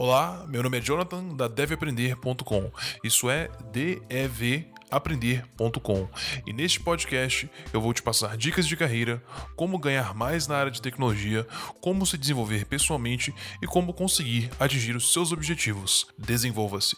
Olá, meu nome é Jonathan da deveaprender.com. Isso é devaprender.com. E neste podcast eu vou te passar dicas de carreira, como ganhar mais na área de tecnologia, como se desenvolver pessoalmente e como conseguir atingir os seus objetivos. Desenvolva-se.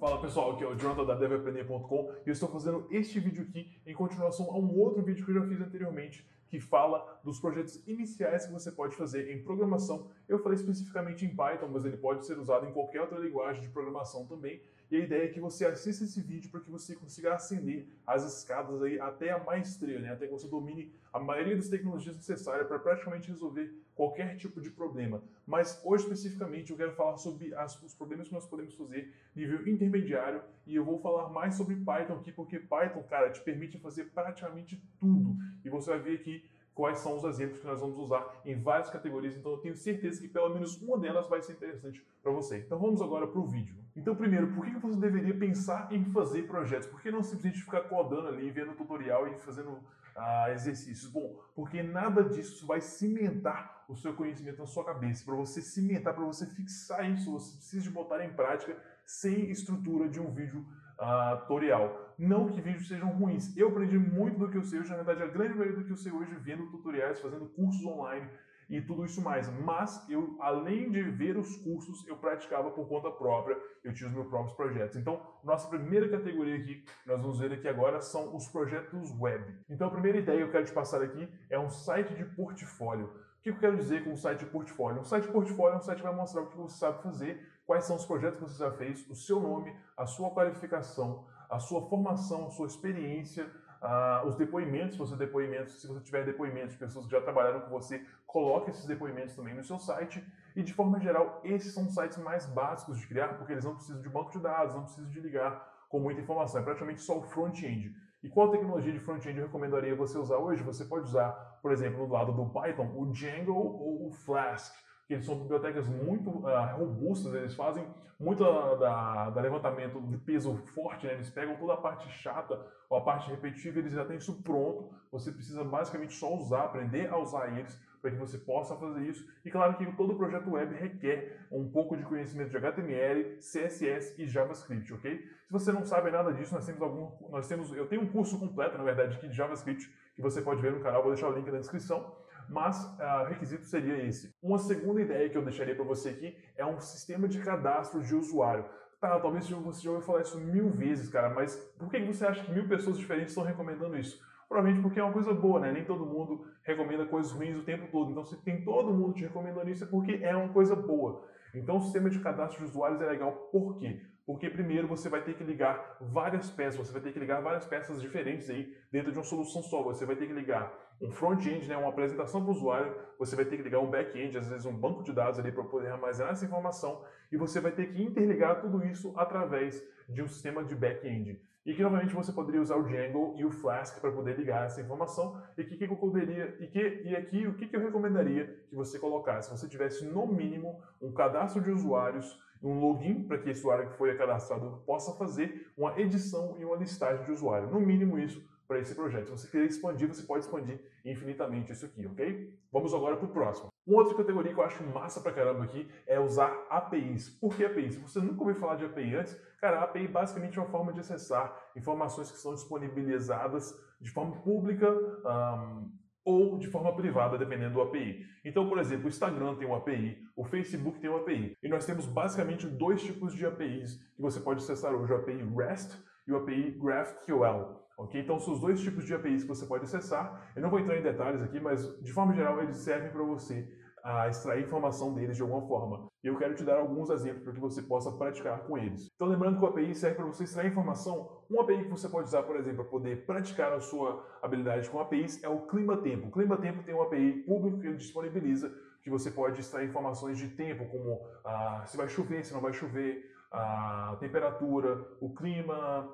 Fala pessoal, aqui é o Jonathan da devaprender.com e eu estou fazendo este vídeo aqui em continuação a um outro vídeo que eu já fiz anteriormente que fala dos projetos iniciais que você pode fazer em programação. Eu falei especificamente em Python, mas ele pode ser usado em qualquer outra linguagem de programação também. E a ideia é que você assista esse vídeo para que você consiga ascender as escadas aí até a maestria, né? até que você domine a maioria das tecnologias necessárias para praticamente resolver qualquer tipo de problema. Mas hoje especificamente eu quero falar sobre as, os problemas que nós podemos fazer nível intermediário e eu vou falar mais sobre Python aqui, porque Python, cara, te permite fazer praticamente tudo. E você vai ver aqui quais são os exemplos que nós vamos usar em várias categorias, então eu tenho certeza que pelo menos uma delas vai ser interessante para você. Então vamos agora para o vídeo. Então primeiro, por que você deveria pensar em fazer projetos? Por que não simplesmente ficar codando ali, vendo tutorial e fazendo ah, exercícios? Bom, porque nada disso vai cimentar o seu conhecimento na sua cabeça. Para você cimentar, para você fixar isso, você precisa de botar em prática sem estrutura de um vídeo uh, tutorial. Não que vídeos sejam ruins. Eu aprendi muito do que eu sei hoje, na verdade, a grande maioria do que eu sei hoje vendo tutoriais, fazendo cursos online e tudo isso mais. Mas eu, além de ver os cursos, eu praticava por conta própria, eu tinha os meus próprios projetos. Então, nossa primeira categoria aqui, nós vamos ver aqui agora, são os projetos web. Então, a primeira ideia que eu quero te passar aqui é um site de portfólio. O que eu quero dizer com um site de portfólio? Um site de portfólio é um site que vai mostrar o que você sabe fazer quais são os projetos que você já fez, o seu nome, a sua qualificação, a sua formação, a sua experiência, uh, os depoimentos, se você depoimentos, se você tiver depoimentos de pessoas que já trabalharam com você, coloque esses depoimentos também no seu site. E de forma geral, esses são sites mais básicos de criar, porque eles não precisam de banco de dados, não precisam de ligar com muita informação, é praticamente só o front-end. E qual tecnologia de front-end eu recomendaria você usar hoje? Você pode usar, por exemplo, no lado do Python, o Django ou o Flask que são bibliotecas muito uh, robustas, eles fazem muito da, da, da, levantamento de peso forte, né? eles pegam toda a parte chata ou a parte repetitiva, eles já têm isso pronto, você precisa basicamente só usar, aprender a usar eles para que você possa fazer isso. E claro que todo projeto web requer um pouco de conhecimento de HTML, CSS e JavaScript, ok? Se você não sabe nada disso, nós temos algum, nós temos, eu tenho um curso completo, na verdade, de JavaScript que você pode ver no canal, vou deixar o link na descrição mas o requisito seria esse. Uma segunda ideia que eu deixaria para você aqui é um sistema de cadastro de usuário. Tá, talvez você já ouviu falar isso mil vezes, cara, mas por que você acha que mil pessoas diferentes estão recomendando isso? Provavelmente porque é uma coisa boa, né? Nem todo mundo recomenda coisas ruins o tempo todo. Então, se tem todo mundo te recomendando isso, é porque é uma coisa boa. Então, o sistema de cadastro de usuários é legal por quê? Porque primeiro você vai ter que ligar várias peças, você vai ter que ligar várias peças diferentes aí dentro de uma solução só. Você vai ter que ligar um front-end, né, uma apresentação para o usuário, você vai ter que ligar um back-end, às vezes um banco de dados ali para poder armazenar essa informação, e você vai ter que interligar tudo isso através de um sistema de back-end. E que novamente você poderia usar o Django e o Flask para poder ligar essa informação. E que, que eu poderia e que e aqui o que, que eu recomendaria que você colocasse? Se você tivesse no mínimo um cadastro de usuários um login para que esse usuário que foi cadastrado possa fazer uma edição e uma listagem de usuário. No mínimo isso para esse projeto. Se você querer expandir, você pode expandir infinitamente isso aqui, ok? Vamos agora para o próximo. Uma outra categoria que eu acho massa pra caramba aqui é usar APIs. Por que APIs? Se você nunca ouviu falar de API antes, cara, a API basicamente é uma forma de acessar informações que são disponibilizadas de forma pública um, ou de forma privada, dependendo do API. Então, por exemplo, o Instagram tem uma API, o Facebook tem uma API. E nós temos basicamente dois tipos de APIs que você pode acessar hoje, o API REST e o API GraphQL. Okay? Então, são os dois tipos de APIs que você pode acessar. Eu não vou entrar em detalhes aqui, mas de forma geral eles servem para você a extrair informação deles de alguma forma. E eu quero te dar alguns exemplos para que você possa praticar com eles. Então, lembrando que o API serve para você extrair informação. Um API que você pode usar, por exemplo, para poder praticar a sua habilidade com APIs é o Clima Tempo. O Clima Tempo tem um API público que ele disponibiliza que você pode extrair informações de tempo, como ah, se vai chover, se não vai chover, a temperatura, o clima,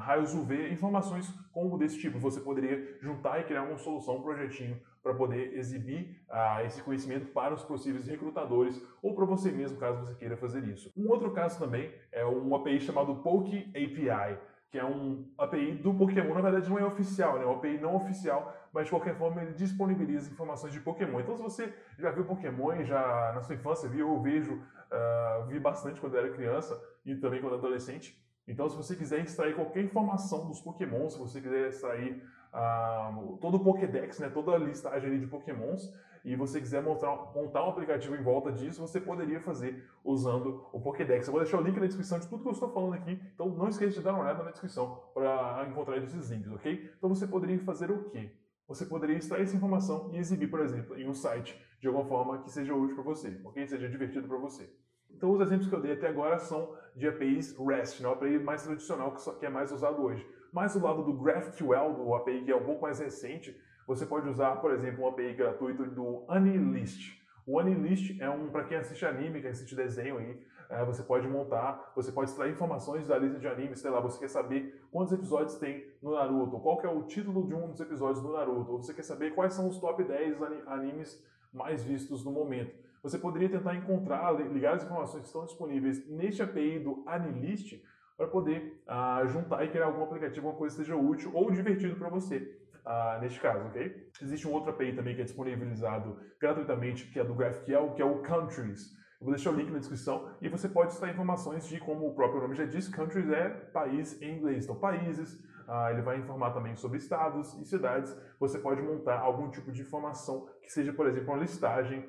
raios UV, informações como desse tipo. Você poderia juntar e criar uma solução, um projetinho para poder exibir uh, esse conhecimento para os possíveis recrutadores ou para você mesmo, caso você queira fazer isso. Um outro caso também é um API chamado Poke API, que é um API do Pokémon. Na verdade, não é oficial, né? é um API não oficial, mas de qualquer forma ele disponibiliza informações de Pokémon. Então, se você já viu Pokémon, já na sua infância viu ou vejo uh, bastante quando era criança e também quando adolescente. Então, se você quiser extrair qualquer informação dos Pokémon, se você quiser extrair ah, todo o Pokédex, né, toda a listagem de Pokémons, e você quiser montar, montar um aplicativo em volta disso, você poderia fazer usando o Pokédex. Eu vou deixar o link na descrição de tudo que eu estou falando aqui, então não esqueça de dar uma olhada na descrição para encontrar esses links, ok? Então você poderia fazer o quê? Você poderia extrair essa informação e exibir, por exemplo, em um site de alguma forma que seja útil para você, ok? Seja divertido para você. Então os exemplos que eu dei até agora são de APIs REST, né? o API mais tradicional que é mais usado hoje. Mas do lado do GraphQL, do API que é um pouco mais recente, você pode usar, por exemplo, um API gratuito do AniList. O AniList é um, para quem assiste anime, quem assiste desenho aí, é, você pode montar, você pode extrair informações da lista de animes, sei lá, você quer saber quantos episódios tem no Naruto, qual que é o título de um dos episódios do Naruto, ou você quer saber quais são os top 10 animes mais vistos no momento. Você poderia tentar encontrar, ligar as informações que estão disponíveis neste API do AniList para poder ah, juntar e criar algum aplicativo, alguma coisa que seja útil ou divertido para você uh, neste caso, ok? Existe um outro API também que é disponibilizado gratuitamente, que é do GraphQL, que é o Countries. Eu vou deixar o link na descrição e você pode extrair informações de, como o próprio nome já diz, countries é país em inglês. Então, países, uh, ele vai informar também sobre estados e cidades. Você pode montar algum tipo de informação que seja, por exemplo, uma listagem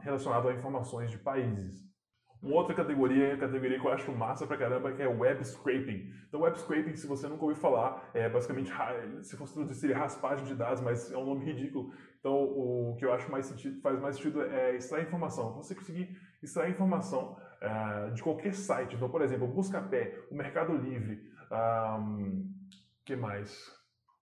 relacionada a informações de países. Uma outra categoria, categoria que eu acho massa pra caramba, que é web scraping. Então, web scraping, se você nunca ouviu falar, é basicamente, se fosse traduzir, seria raspagem de dados, mas é um nome ridículo. Então, o que eu acho mais sentido, faz mais sentido é extrair informação. Você conseguir extrair informação uh, de qualquer site. Então, por exemplo, o Buscapé, o Mercado Livre, o um, que mais?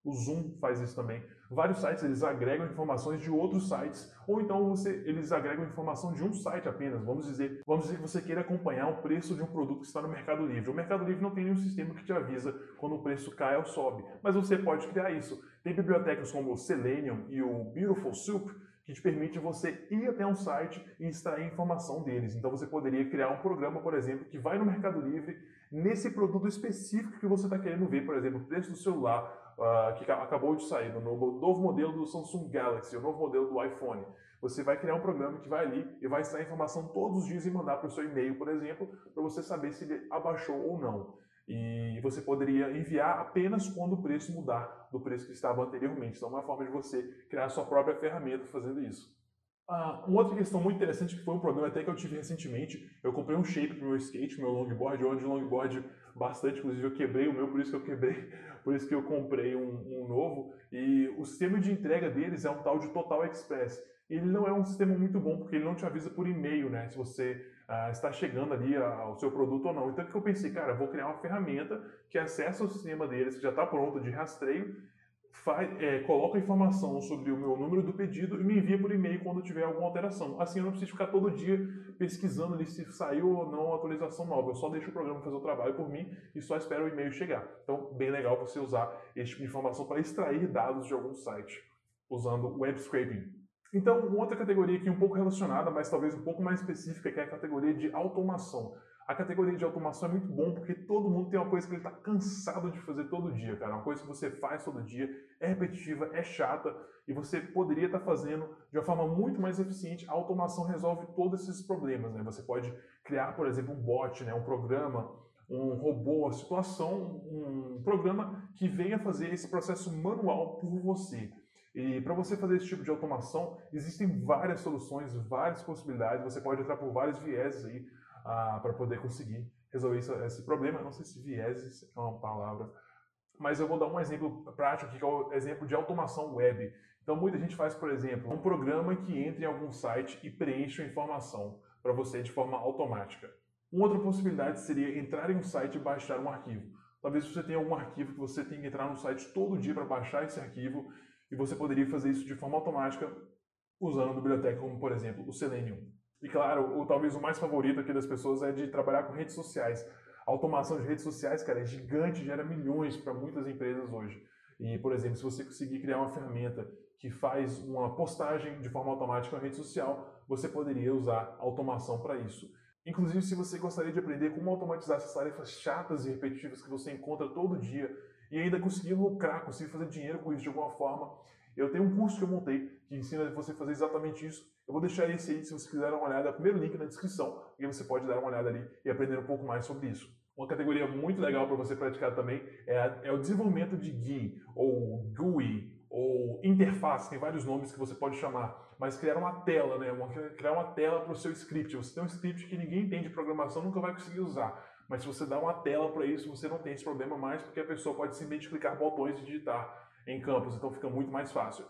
O Zoom faz isso também. Vários sites eles agregam informações de outros sites, ou então você, eles agregam informação de um site apenas. Vamos dizer, vamos dizer que você queira acompanhar o preço de um produto que está no Mercado Livre. O Mercado Livre não tem nenhum sistema que te avisa quando o preço cai ou sobe, mas você pode criar isso. Tem bibliotecas como o Selenium e o Beautiful Soup que te permite você ir até um site e extrair informação deles. Então você poderia criar um programa, por exemplo, que vai no Mercado Livre nesse produto específico que você está querendo ver, por exemplo, o preço do celular, uh, que acabou de sair, no novo, novo modelo do Samsung Galaxy, o novo modelo do iPhone. Você vai criar um programa que vai ali e vai extrair informação todos os dias e mandar para o seu e-mail, por exemplo, para você saber se ele abaixou ou não. E você poderia enviar apenas quando o preço mudar do preço que estava anteriormente. Então, é uma forma de você criar a sua própria ferramenta fazendo isso. Ah, uma outra questão muito interessante, que foi um problema até que eu tive recentemente, eu comprei um shape para o meu skate, meu longboard, onde o longboard bastante, inclusive eu quebrei o meu, por isso que eu quebrei, por isso que eu comprei um, um novo. E o sistema de entrega deles é um tal de Total Express. Ele não é um sistema muito bom, porque ele não te avisa por e-mail, né? Se você ah, está chegando ali ao seu produto ou não. Então o que eu pensei, cara, vou criar uma ferramenta que acessa o sistema deles, que já está pronto de rastreio, faz, é, coloca a informação sobre o meu número do pedido e me envia por e-mail quando tiver alguma alteração. Assim eu não preciso ficar todo dia pesquisando ali se saiu ou não a atualização nova. Eu só deixo o programa fazer o trabalho por mim e só espero o e-mail chegar. Então, bem legal você usar esse tipo de informação para extrair dados de algum site usando web scraping. Então, uma outra categoria aqui um pouco relacionada, mas talvez um pouco mais específica, que é a categoria de automação. A categoria de automação é muito bom porque todo mundo tem uma coisa que ele está cansado de fazer todo dia, cara. Uma coisa que você faz todo dia, é repetitiva, é chata e você poderia estar tá fazendo de uma forma muito mais eficiente. A automação resolve todos esses problemas, né? Você pode criar, por exemplo, um bot, né? um programa, um robô, uma situação, um programa que venha fazer esse processo manual por você. E para você fazer esse tipo de automação, existem várias soluções, várias possibilidades. Você pode entrar por vários vieses aí para poder conseguir resolver isso, esse problema. Não sei se vieses é uma palavra, mas eu vou dar um exemplo prático aqui, que é o exemplo de automação web. Então, muita gente faz, por exemplo, um programa que entra em algum site e preenche a informação para você de forma automática. Uma outra possibilidade seria entrar em um site e baixar um arquivo. Talvez você tenha algum arquivo que você tem que entrar no site todo dia para baixar esse arquivo e você poderia fazer isso de forma automática usando uma biblioteca como, por exemplo, o Selenium. E claro, o, talvez o mais favorito aqui das pessoas é de trabalhar com redes sociais. A automação de redes sociais, cara, é gigante, gera milhões para muitas empresas hoje. E, por exemplo, se você conseguir criar uma ferramenta que faz uma postagem de forma automática na rede social, você poderia usar automação para isso. Inclusive, se você gostaria de aprender como automatizar essas tarefas chatas e repetitivas que você encontra todo dia e ainda conseguir lucrar, conseguir fazer dinheiro com isso de alguma forma, eu tenho um curso que eu montei que ensina você a fazer exatamente isso Eu vou deixar esse aí, se você quiser dar uma olhada, o primeiro link na descrição, e você pode dar uma olhada ali e aprender um pouco mais sobre isso. Uma categoria muito legal para você praticar também é, a, é, o desenvolvimento de GUI, ou GUI, ou interface, tem vários nomes que você pode chamar, mas criar uma tela, né? Uma, criar uma tela para o seu script. Você tem um script que ninguém entende programação, nunca vai conseguir usar. Mas se você dá uma tela para isso, você não tem esse problema mais, porque a pessoa pode simplesmente clicar botões e digitar em campos, então fica muito mais fácil.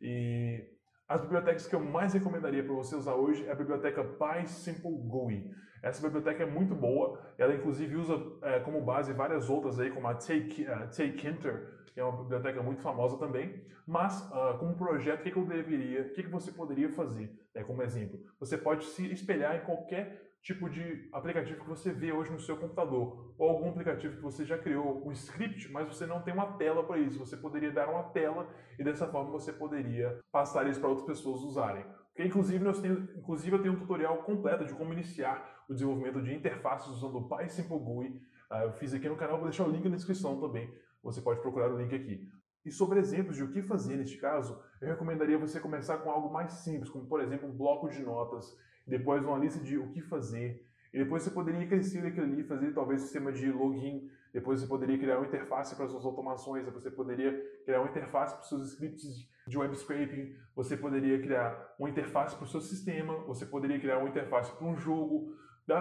E as bibliotecas que eu mais recomendaria para você usar hoje é a biblioteca PySimple GUI. Essa biblioteca é muito boa, ela inclusive usa é, como base várias outras aí, como a Take, uh, que é uma biblioteca muito famosa também. Mas, uh, como projeto, o que, eu deveria, o que, que você poderia fazer, né, como exemplo? Você pode se espelhar em qualquer tipo de aplicativo que você vê hoje no seu computador, ou algum aplicativo que você já criou um script, mas você não tem uma tela para isso. Você poderia dar uma tela e dessa forma você poderia passar isso para outras pessoas usarem. Porque, inclusive, nós temos, inclusive eu tenho um tutorial completo de como iniciar o desenvolvimento de interfaces usando o PySimple GUI. Uh, eu fiz aqui no canal, vou deixar o link na descrição também. Você pode procurar o link aqui. E sobre exemplos de o que fazer neste caso, eu recomendaria você começar com algo mais simples, como por exemplo um bloco de notas depois uma lista de o que fazer, e depois você poderia crescer aquilo ali, fazer talvez um sistema de login, depois você poderia criar uma interface para as suas automações, você poderia criar uma interface para os seus scripts de web scraping, você poderia criar uma interface para o seu sistema, você poderia criar uma interface para um jogo.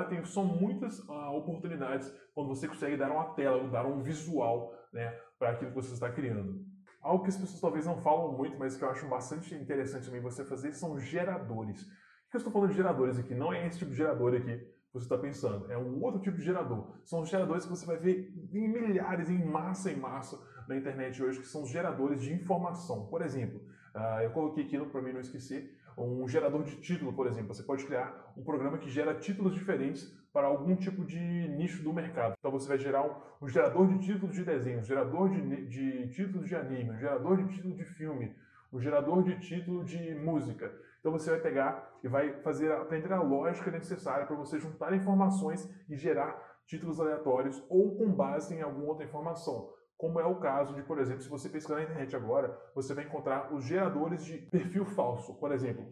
Tem, são muitas uh, oportunidades quando você consegue dar uma tela, dar um visual né, para aquilo que você está criando. Algo que as pessoas talvez não falam muito, mas que eu acho bastante interessante também você fazer são geradores. Que eu estou falando de geradores aqui? Não é esse tipo de gerador aqui que você está pensando. É um outro tipo de gerador. São os geradores que você vai ver em milhares, em massa, em massa na internet hoje, que são os geradores de informação. Por exemplo, uh, eu coloquei aqui para mim não esquecer, um gerador de título, por exemplo. Você pode criar um programa que gera títulos diferentes para algum tipo de nicho do mercado. Então você vai gerar um, um gerador de títulos de desenho, um gerador de, de títulos de anime, um gerador de título de filme, um gerador de título de música. Então você vai pegar e vai fazer aprender a lógica necessária para você juntar informações e gerar títulos aleatórios ou com base em alguma outra informação. Como é o caso de, por exemplo, se você pesquisar na internet agora, você vai encontrar os geradores de perfil falso. Por exemplo,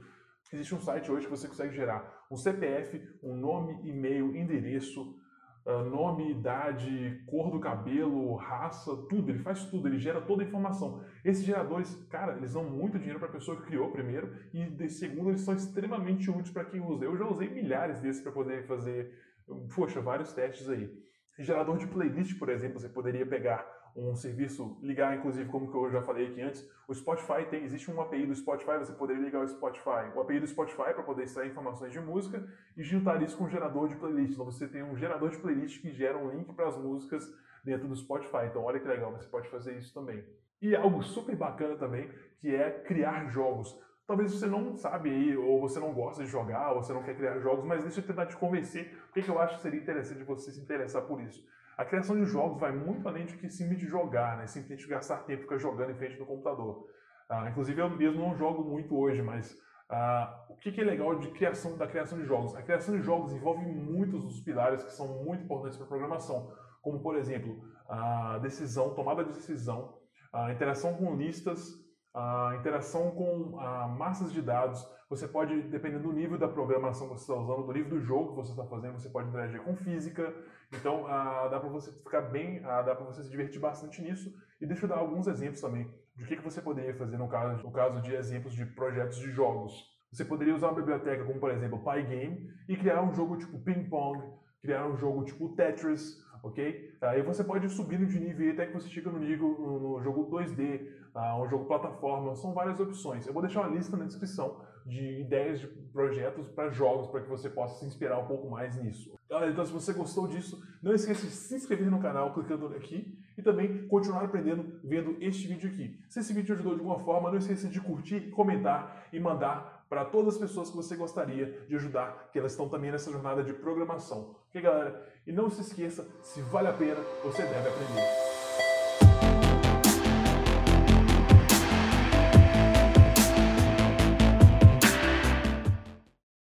existe um site hoje que você consegue gerar um CPF, um nome, e-mail, endereço, nome, idade, cor do cabelo, raça, tudo. Ele faz tudo, ele gera toda a informação. Esses geradores, cara, eles dão muito dinheiro para a pessoa que criou primeiro e de segundo eles são extremamente úteis para quem usa. Eu já usei milhares desses para poder fazer, poxa, vários testes aí. Gerador de playlist, por exemplo, você poderia pegar um serviço, ligar inclusive como eu já falei aqui antes, o Spotify tem, existe uma API do Spotify, você poderia ligar o Spotify, o API do Spotify para poder extrair informações de música e juntar isso com um gerador de playlist. Então você tem um gerador de playlist que gera um link para as músicas dentro do Spotify. Então olha que legal, você pode fazer isso também. E algo super bacana também, que é criar jogos. Talvez você não sabe aí, ou você não gosta de jogar, ou você não quer criar jogos, mas deixa eu tentar te convencer porque eu acho que seria interessante você se interessar por isso. A criação de jogos vai muito além de que simplesmente jogar, né? simplesmente gastar tempo ficar jogando em frente do computador. Ah, inclusive eu mesmo não jogo muito hoje, mas ah, o que, que, é legal de criação, da criação de jogos? A criação de jogos envolve muitos dos pilares que são muito importantes para a programação, como por exemplo a decisão, tomada de decisão, a interação com listas, a interação com a massas de dados. Você pode, dependendo do nível da programação que você está usando, do nível do jogo que você está fazendo, você pode interagir com física. Então, ah, dá para você ficar bem, ah, dá para você se divertir bastante nisso. E deixa eu dar alguns exemplos também de o que, que você poderia fazer no caso, no caso de exemplos de projetos de jogos. Você poderia usar uma biblioteca como, por exemplo, Pygame e criar um jogo tipo Ping Pong, criar um jogo tipo Tetris, ok? Aí você pode ir subindo de nível até que você chega no nível no, jogo 2D, uh, um jogo plataforma, são várias opções. Eu vou deixar uma lista na descrição de ideias de projetos para jogos para que você possa se inspirar um pouco mais nisso. Então, se você gostou disso, não esqueça de se inscrever no canal clicando aqui e também continuar aprendendo vendo este vídeo aqui. Se esse vídeo ajudou de alguma forma, não esqueça de curtir, comentar e mandar para todas as pessoas que você gostaria de ajudar, que elas estão também nessa jornada de programação. Ok, galera? E não se esqueça, se vale a pena, você deve aprender.